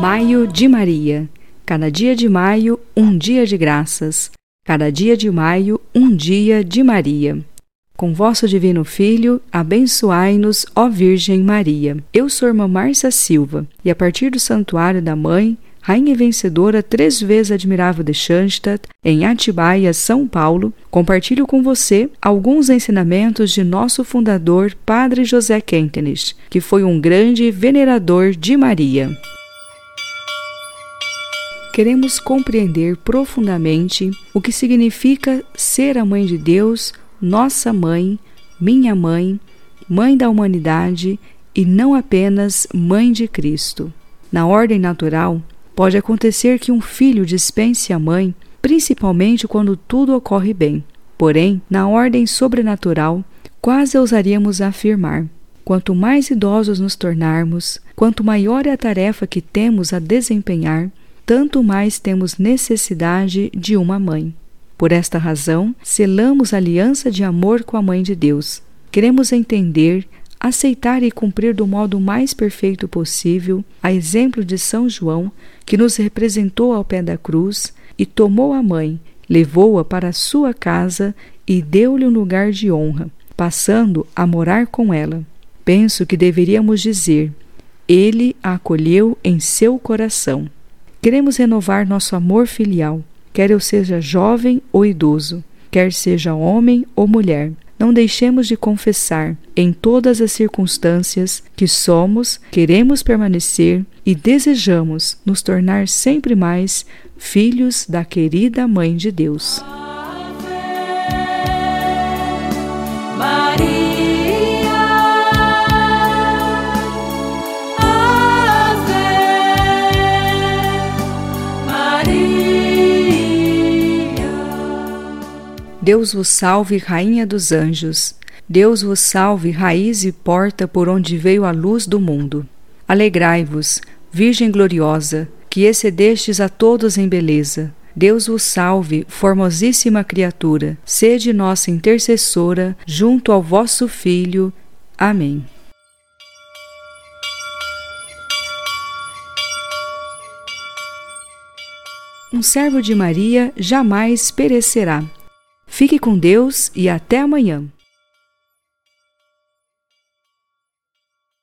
Maio de Maria. Cada dia de maio, um dia de graças. Cada dia de maio, um dia de Maria. Com vosso divino Filho, abençoai-nos, ó Virgem Maria. Eu sou irmã Márcia Silva e a partir do Santuário da Mãe, Rainha vencedora, três vezes admirável de Schanstatt, em Atibaia, São Paulo, compartilho com você alguns ensinamentos de nosso fundador, Padre José Kentenich, que foi um grande venerador de Maria queremos compreender profundamente o que significa ser a Mãe de Deus, nossa mãe, minha mãe, mãe da humanidade e não apenas mãe de Cristo. Na ordem natural, pode acontecer que um filho dispense a mãe, principalmente quando tudo ocorre bem. Porém, na ordem sobrenatural, quase ousaríamos afirmar: quanto mais idosos nos tornarmos, quanto maior é a tarefa que temos a desempenhar, tanto mais temos necessidade de uma mãe. Por esta razão, selamos aliança de amor com a Mãe de Deus. Queremos entender, aceitar e cumprir do modo mais perfeito possível, a exemplo de São João, que nos representou ao pé da cruz e tomou a mãe, levou-a para a sua casa e deu-lhe um lugar de honra, passando a morar com ela. Penso que deveríamos dizer: Ele a acolheu em seu coração. Queremos renovar nosso amor filial, quer eu seja jovem ou idoso, quer seja homem ou mulher. Não deixemos de confessar, em todas as circunstâncias, que somos, queremos permanecer e desejamos nos tornar sempre mais filhos da querida Mãe de Deus. Deus vos salve, Rainha dos Anjos. Deus vos salve, raiz e porta por onde veio a luz do mundo. Alegrai-vos, Virgem gloriosa, que excedestes a todos em beleza. Deus vos salve, formosíssima criatura, sede nossa intercessora junto ao vosso Filho. Amém. Um servo de Maria jamais perecerá. Fique com Deus e até amanhã.